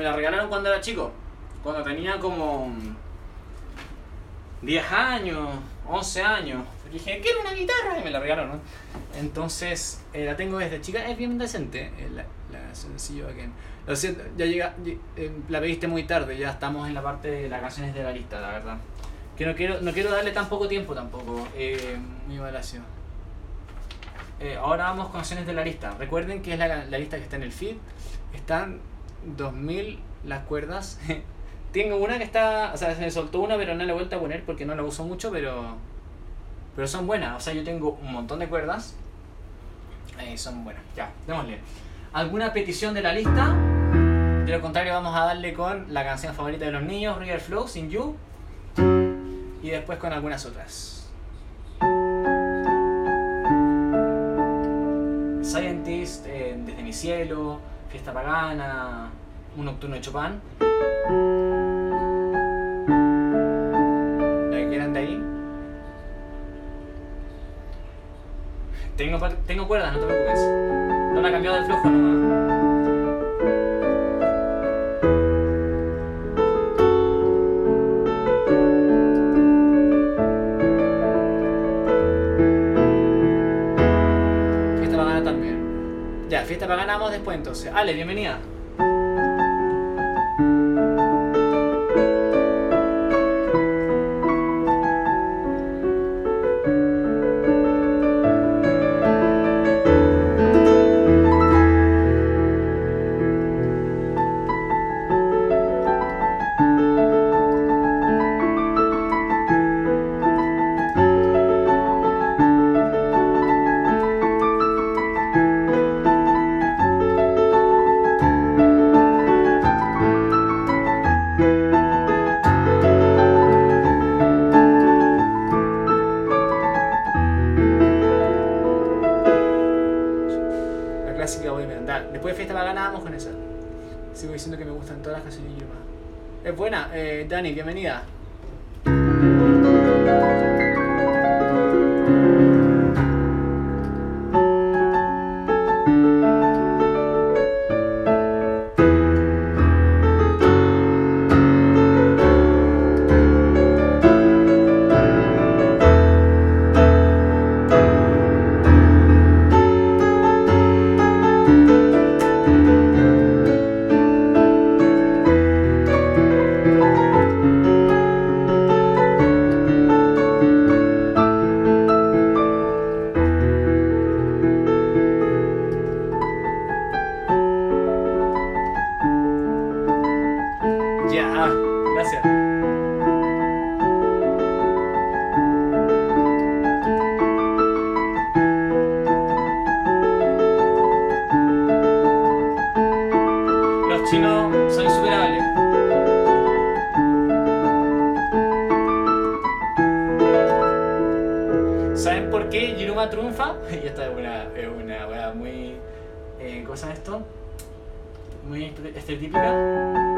Me la regalaron cuando era chico. Cuando tenía como 10 años, 11 años. Dije, quiero una guitarra y me la regalaron. Entonces, eh, la tengo desde chica. Es bien decente. eh, la, la sencillo Again. Lo siento, ya llega, ll- eh, la pediste muy tarde. Ya estamos en la parte de las canciones de la lista, la verdad. Que no quiero, no quiero darle tan poco tiempo tampoco. Malacio. Eh, ahora vamos con canciones de la lista. Recuerden que es la, la lista que está en el feed. Están 2000 las cuerdas. Tengo una que está. O sea, se me soltó una, pero no la he vuelto a poner porque no la uso mucho, pero. Pero son buenas. O sea, yo tengo un montón de cuerdas. Eh, son buenas. Ya, démosle. ¿Alguna petición de la lista? De lo contrario, vamos a darle con la canción favorita de los niños, River Flow, Sin You. Y después con algunas otras. Scientist, eh, Desde mi cielo, Fiesta pagana, Un nocturno de Chopin. La que quieran de ahí. Tengo, tengo cuerdas, no te preocupes. No la he cambiado del flujo nomás. Vamos después entonces. Ale, bienvenida. Es buena, eh, Dani, bienvenida. Y esta es una, es una weá muy. Eh, ¿Cómo se llama esto? Muy este- estereotípica.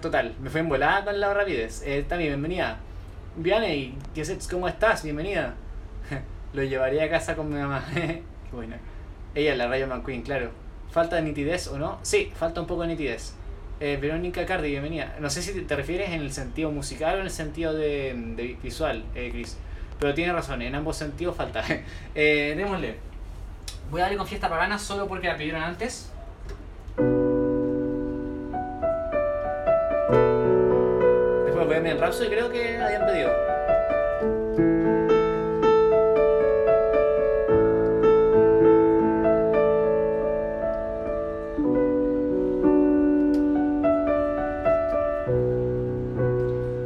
Total. Me fue en volada con la rapidez. Eh, Tami, bienvenida. Vianey, ¿qué es? ¿cómo estás? Bienvenida. Lo llevaría a casa con mi mamá. Qué. Ella, la Rayo McQueen, claro. ¿Falta de nitidez o no? Sí, falta un poco de nitidez. Eh, Verónica Cardi, bienvenida. No sé si te refieres en el sentido musical o en el sentido de, visual, eh, Chris. Pero tiene razón, en ambos sentidos falta. eh, démosle. Voy a darle con fiesta pagana solo porque la pidieron antes. Después voy a mi Rapso y creo que habían pedido.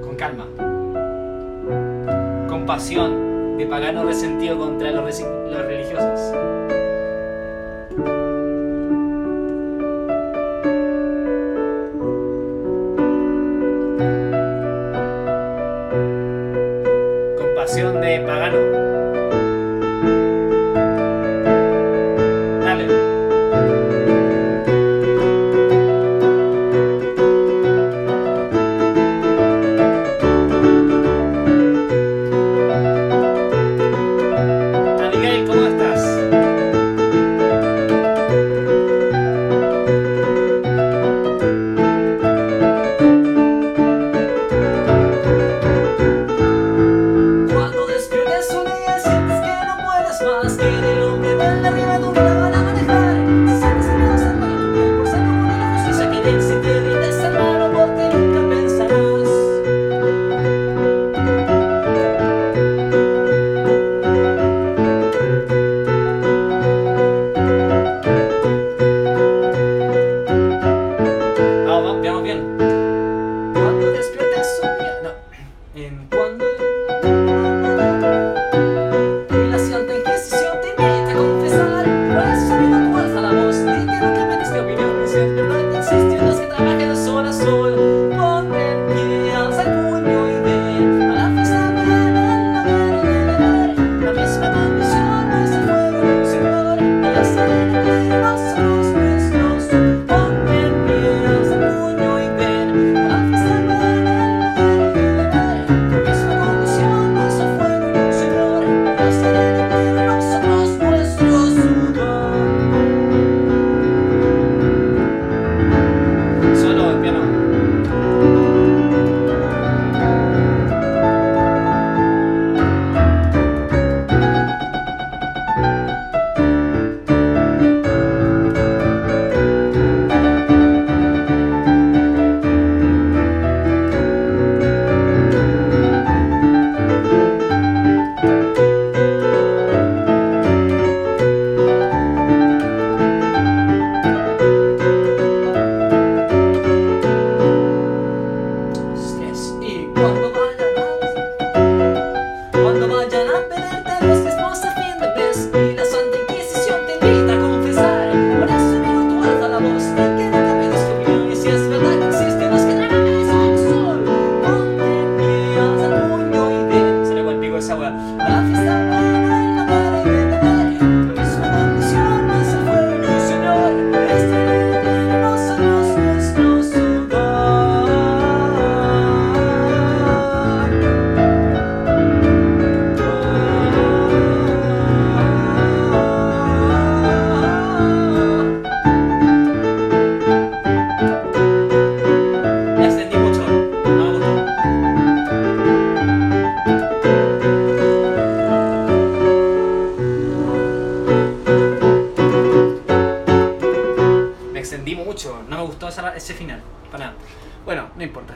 Con calma. Compasión de pagano resentido contra los, los religiosos.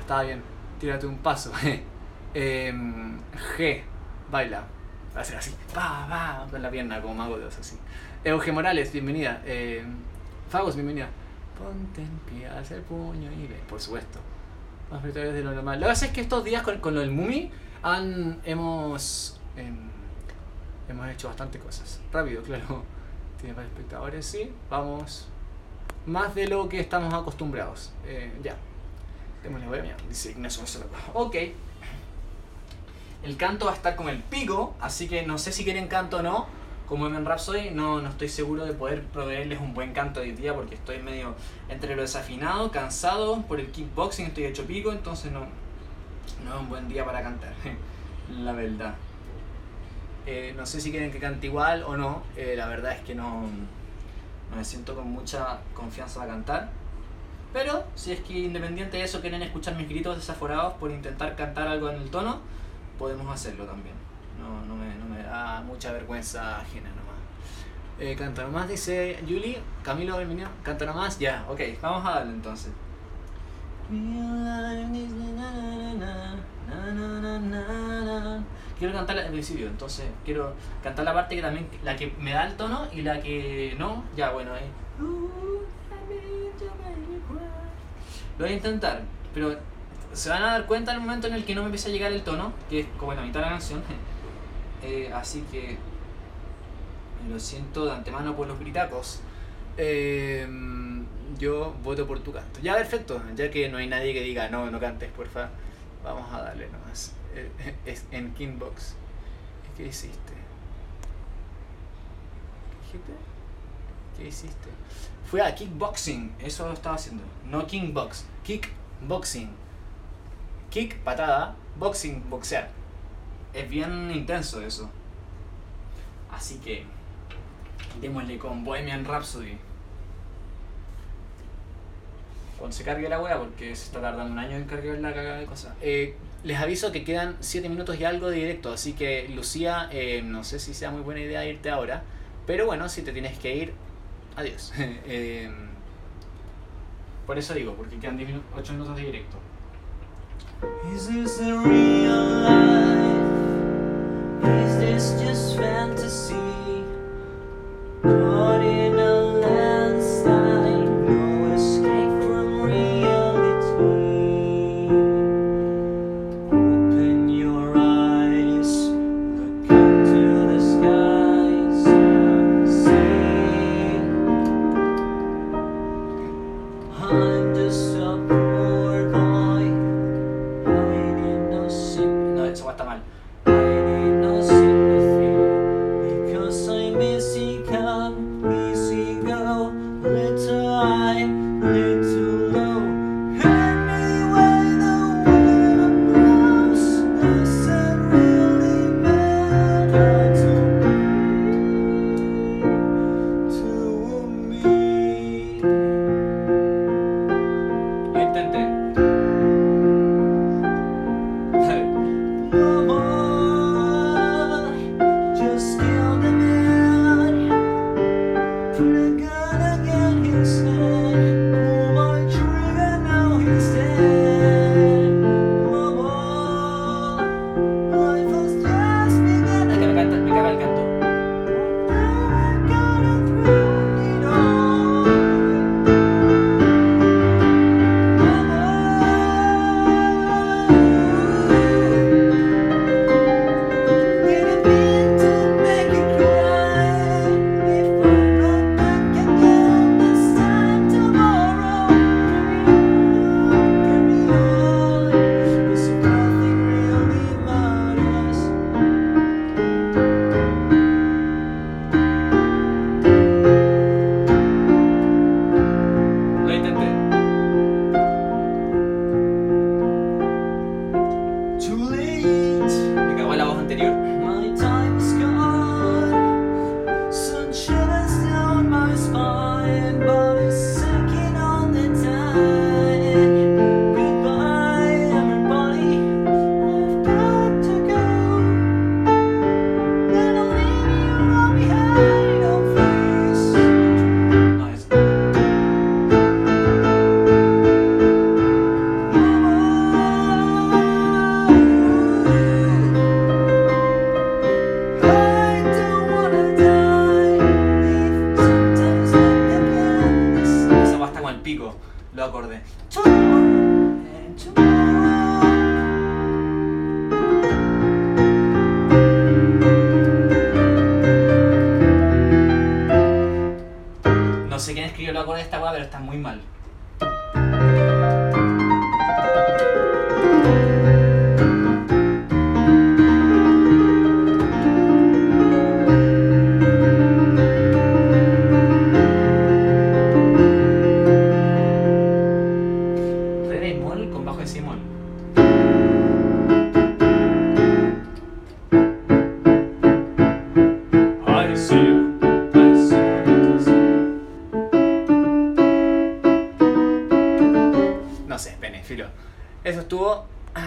Estaba bien. Tírate un paso. Em, G. Baila. Va a ser así. Pa, pa, con la pierna como mago de así. Euge Morales, bienvenida. Em, Fagos, bienvenida. Ponte en pie, haz el puño y ve. Por supuesto. Más virtuales de lo normal. Lo que pasa es que estos días con, con lo del Mumi han, hemos, em, hemos hecho bastante cosas. Rápido, claro. Tiene varios espectadores, sí. Vamos. Más de lo que estamos acostumbrados. Eh, ya. Démosle voy a mirar. Dice. Ok. El canto va a estar con el pico, así que no sé si quieren canto o no. como Bohemian Rhapsody, no, no estoy seguro de poder proveerles un buen canto hoy día porque estoy medio entre lo desafinado, cansado por el kickboxing, estoy hecho pico, entonces no, no es un buen día para cantar, la verdad. Eh, no sé si quieren que cante igual o no, eh, la verdad es que no, no me siento con mucha confianza para cantar. Pero si es que independiente de eso quieren escuchar mis gritos desaforados por intentar cantar algo en el tono, podemos hacerlo también. No, no, me, no me da mucha vergüenza ajena nomás. Eh, canta nomás, dice Julie. Camilo, bienvenido. Canta nomás. Ya, ok, vamos a darle entonces. Quiero cantar al principio, entonces quiero cantar la parte que también, la que me da el tono y la que no, ya bueno, ahí. Lo voy a intentar, pero se van a dar cuenta en el momento en el que no me empieza a llegar el tono, que es como en la mitad de la canción. Eh, así que lo siento de antemano por los gritacos. Eh, yo voto por tu canto. Ya, perfecto. Ya que no hay nadie que diga, no, no cantes, porfa. Vamos a darle nomás. Eh, Es en Kingbox. ¿Qué hiciste? ¿Qué dijiste? ¿Qué hiciste? Fue a kickboxing. Eso estaba haciendo. No kingbox. Kickboxing. Kick, patada. Boxing, boxear. Es bien intenso eso. Así que démosle con Bohemian Rhapsody. Cuando se cargue la wea, porque se está tardando un año en cargar la cagada de cosas. Eh, les aviso que quedan 7 minutos y algo de directo, así que Lucía, eh, no sé si sea muy buena idea irte ahora, pero bueno, si te tienes que ir, adiós. Eh, por eso digo, porque quedan 10 minu- 8 minutos de directo. Is this a real life? Is this just fantasy? Caught in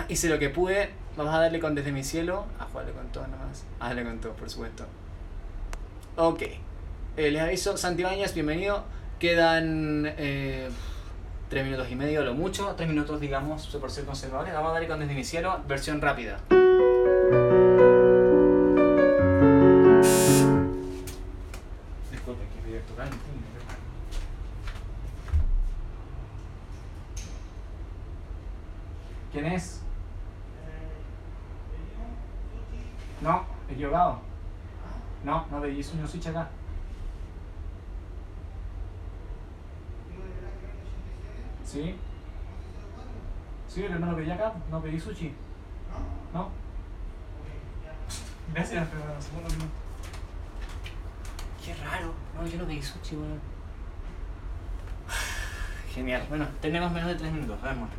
Hice lo que pude. Vamos a darle con Desde mi cielo. A jugarle con todo nomás. A darle con todo, por supuesto. Ok. Eh, les aviso, Santibáñez, bienvenido. Quedan eh, tres minutos y medio, lo mucho. Tres minutos, digamos, por ser conservadores. Vamos a darle con Desde mi cielo, versión rápida. ¿Quién es? No, equivocado. No, no pedí un switch acá. ¿Sí? Sí, pero no lo pedí acá, no pedí sushi. ¿No? Gracias, pero supongo que no. Qué raro. No, yo no pedí sushi, weón. Genial. Bueno, tenemos menos de 3 minutos, vemos.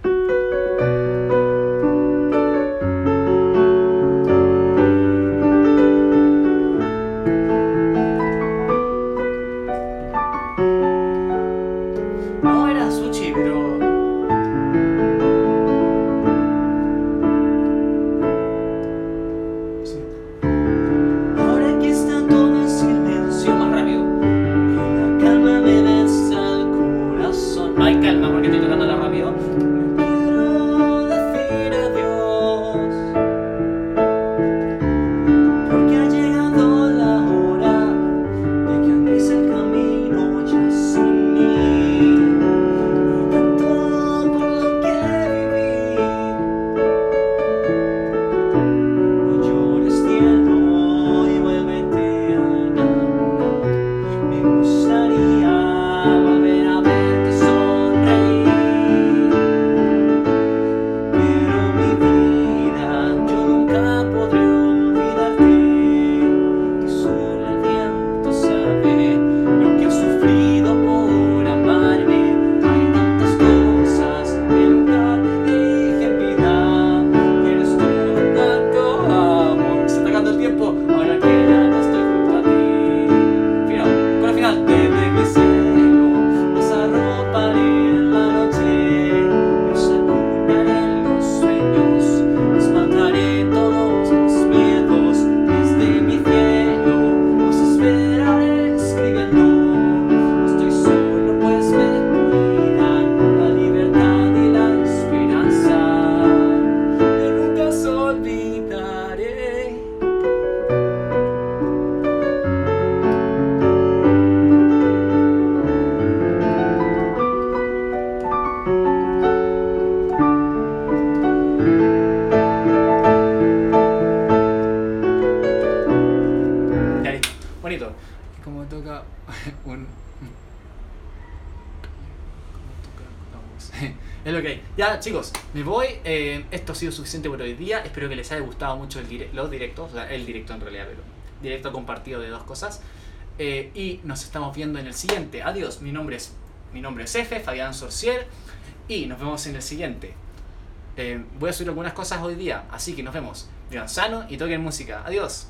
Ya, chicos, me voy. Eh, esto ha sido suficiente por hoy día. Espero que les haya gustado mucho los directos. El directo en realidad, pero. Directo compartido de dos cosas. Eh, y nos estamos viendo en el siguiente. Adiós. Mi nombre es. Mi nombre es Fabián Sorcier. Y nos vemos en el siguiente. Eh, voy a subir algunas cosas hoy día. Así que nos vemos. Vivan sano y toquen música. Adiós.